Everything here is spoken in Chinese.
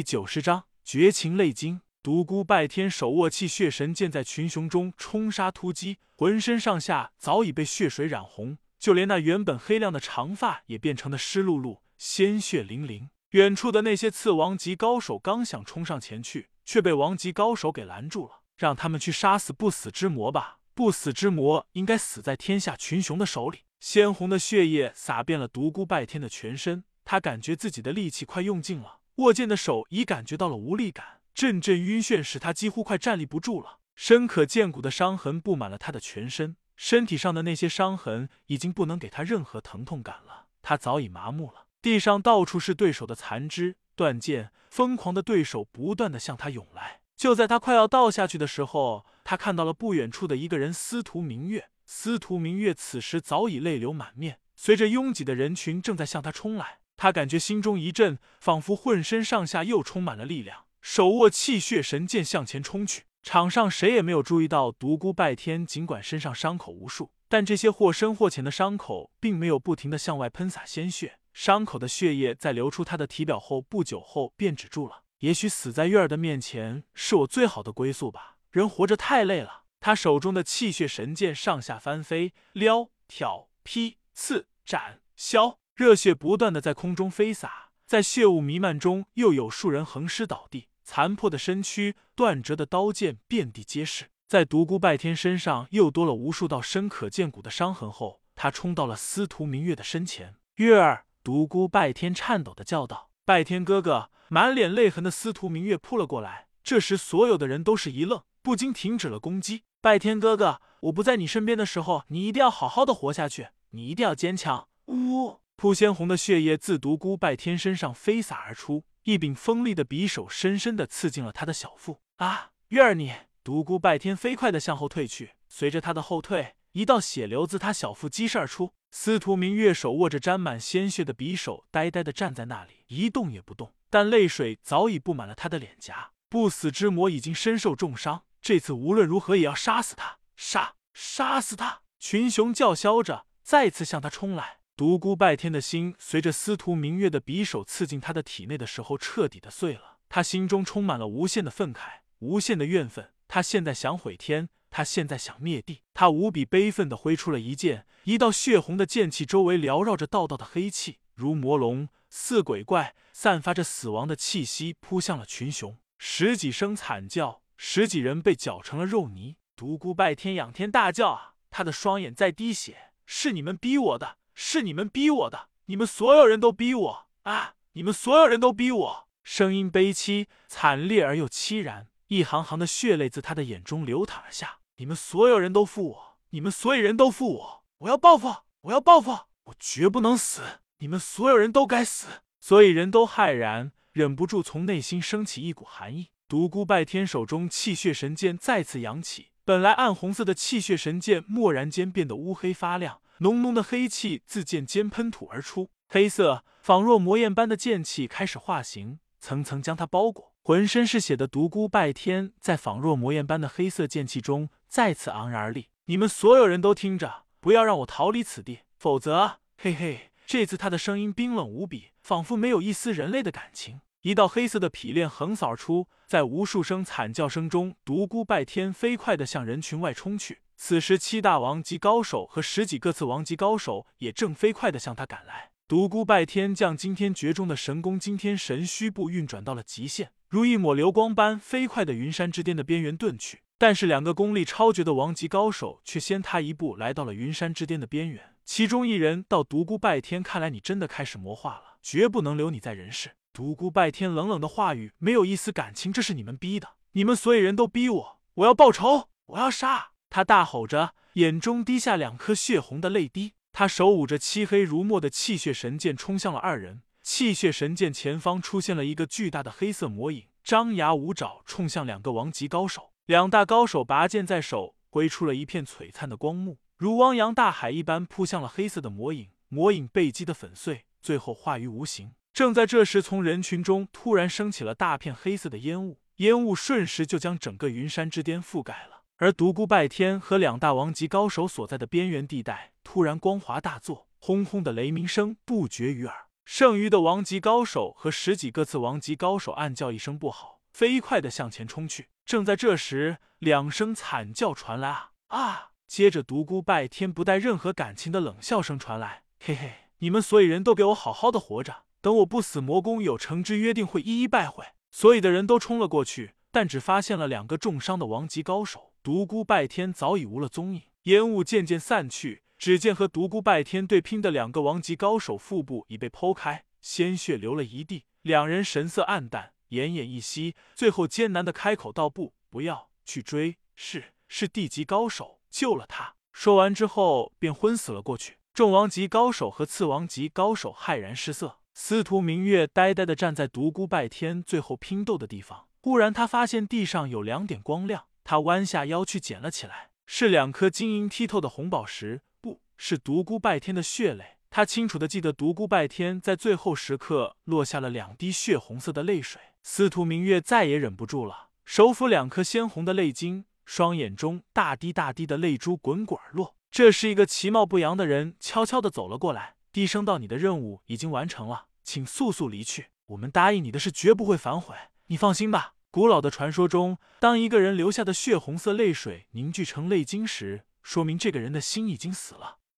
第九十章绝情泪晶。独孤拜天手握气血神剑，在群雄中冲杀突击，浑身上下早已被血水染红，就连那原本黑亮的长发也变成了湿漉漉、鲜血淋淋。远处的那些次王级高手刚想冲上前去，却被王级高手给拦住了。让他们去杀死不死之魔吧，不死之魔应该死在天下群雄的手里。鲜红的血液洒遍了独孤拜天的全身，他感觉自己的力气快用尽了，握剑的手已感觉到了无力感。阵阵晕眩使他几乎快站立不住了，深可见骨的伤痕布满了他的全身，身体上的那些伤痕已经不能给他任何疼痛感了，他早已麻木了。地上到处是对手的残肢断剑，疯狂的对手不断的向他涌来。就在他快要倒下去的时候，他看到了不远处的一个人司徒明月。司徒明月此时早已泪流满面，随着拥挤的人群正在向他冲来，他感觉心中一震，仿佛浑身上下又充满了力量。手握气血神剑向前冲去，场上谁也没有注意到独孤拜天。尽管身上伤口无数，但这些或深或浅的伤口并没有不停的向外喷洒鲜血。伤口的血液在流出他的体表后，不久后便止住了。也许死在月儿的面前是我最好的归宿吧。人活着太累了。他手中的气血神剑上下翻飞，撩、挑、劈、刺、斩、削，热血不断的在空中飞洒，在血雾弥漫中，又有数人横尸倒地。残破的身躯，断折的刀剑遍地皆是。在独孤拜天身上又多了无数道深可见骨的伤痕后，他冲到了司徒明月的身前。月儿，独孤拜天颤抖的叫道：“拜天哥哥！”满脸泪痕的司徒明月扑了过来。这时，所有的人都是一愣，不禁停止了攻击。拜天哥哥，我不在你身边的时候，你一定要好好的活下去，你一定要坚强。呜！扑鲜红的血液自独孤拜天身上飞洒而出。一柄锋利的匕首深深的刺进了他的小腹。啊，月儿你！独孤拜天飞快的向后退去，随着他的后退，一道血流自他小腹激射而出。司徒明月手握着沾满鲜血的匕首，呆呆的站在那里，一动也不动。但泪水早已布满了他的脸颊。不死之魔已经身受重伤，这次无论如何也要杀死他！杀！杀死他！群雄叫嚣着，再次向他冲来。独孤拜天的心随着司徒明月的匕首刺进他的体内的时候，彻底的碎了。他心中充满了无限的愤慨，无限的怨愤。他现在想毁天，他现在想灭地。他无比悲愤的挥出了一剑，一道血红的剑气周围缭绕着道道的黑气，如魔龙似鬼怪，散发着死亡的气息，扑向了群雄。十几声惨叫，十几人被搅成了肉泥。独孤拜天仰天大叫啊！他的双眼在滴血，是你们逼我的。是你们逼我的，你们所有人都逼我啊！你们所有人都逼我，声音悲凄、惨烈而又凄然，一行行的血泪自他的眼中流淌而下。你们所有人都负我，你们所有人都负我，我要报复，我要报复，我绝不能死！你们所有人都该死！所以人都骇然，忍不住从内心升起一股寒意。独孤拜天手中气血神剑再次扬起，本来暗红色的气血神剑蓦然间变得乌黑发亮。浓浓的黑气自剑尖喷吐而出，黑色仿若魔焰般的剑气开始化形，层层将他包裹。浑身是血的独孤拜天在仿若魔焰般的黑色剑气中再次昂然而立。你们所有人都听着，不要让我逃离此地，否则……嘿嘿，这次他的声音冰冷无比，仿佛没有一丝人类的感情。一道黑色的劈链横扫而出，在无数声惨叫声中，独孤拜天飞快地向人群外冲去。此时，七大王级高手和十几个次王级高手也正飞快的向他赶来。独孤拜天将惊天诀中的神功惊天神虚步运转到了极限，如一抹流光般飞快的云山之巅的边缘遁去。但是，两个功力超绝的王级高手却先他一步来到了云山之巅的边缘。其中一人道：“独孤拜天，看来你真的开始魔化了，绝不能留你在人世。”独孤拜天冷冷的话语没有一丝感情，这是你们逼的，你们所有人都逼我，我要报仇，我要杀。他大吼着，眼中滴下两颗血红的泪滴。他手舞着漆黑如墨的气血神剑，冲向了二人。气血神剑前方出现了一个巨大的黑色魔影，张牙舞爪，冲向两个王级高手。两大高手拔剑在手，挥出了一片璀璨的光幕，如汪洋大海一般扑向了黑色的魔影。魔影被击得粉碎，最后化于无形。正在这时，从人群中突然升起了大片黑色的烟雾，烟雾瞬时就将整个云山之巅覆盖了。而独孤拜天和两大王级高手所在的边缘地带，突然光华大作，轰轰的雷鸣声不绝于耳。剩余的王级高手和十几个次王级高手暗叫一声不好，飞快的向前冲去。正在这时，两声惨叫传来啊啊！接着独孤拜天不带任何感情的冷笑声传来：“嘿嘿，你们所有人都给我好好的活着，等我不死，魔宫有成之约定会一一败毁。”所有的人都冲了过去，但只发现了两个重伤的王级高手，独孤拜天早已无了踪影。烟雾渐渐散去。只见和独孤拜天对拼的两个王级高手腹部已被剖开，鲜血流了一地。两人神色暗淡，奄奄一息，最后艰难的开口道：“不，不要去追，是是地级高手救了他。”说完之后便昏死了过去。众王级高手和次王级高手骇然失色，司徒明月呆呆的站在独孤拜天最后拼斗的地方。忽然，他发现地上有两点光亮，他弯下腰去捡了起来，是两颗晶莹剔透的红宝石。不是独孤拜天的血泪，他清楚的记得独孤拜天在最后时刻落下了两滴血红色的泪水。司徒明月再也忍不住了，手抚两颗鲜红的泪晶，双眼中大滴大滴的泪珠滚滚而落。这是一个其貌不扬的人，悄悄的走了过来，低声道：“你的任务已经完成了，请速速离去。我们答应你的事绝不会反悔，你放心吧。”古老的传说中，当一个人流下的血红色泪水凝聚成泪晶时，说明这个人的心已经死了。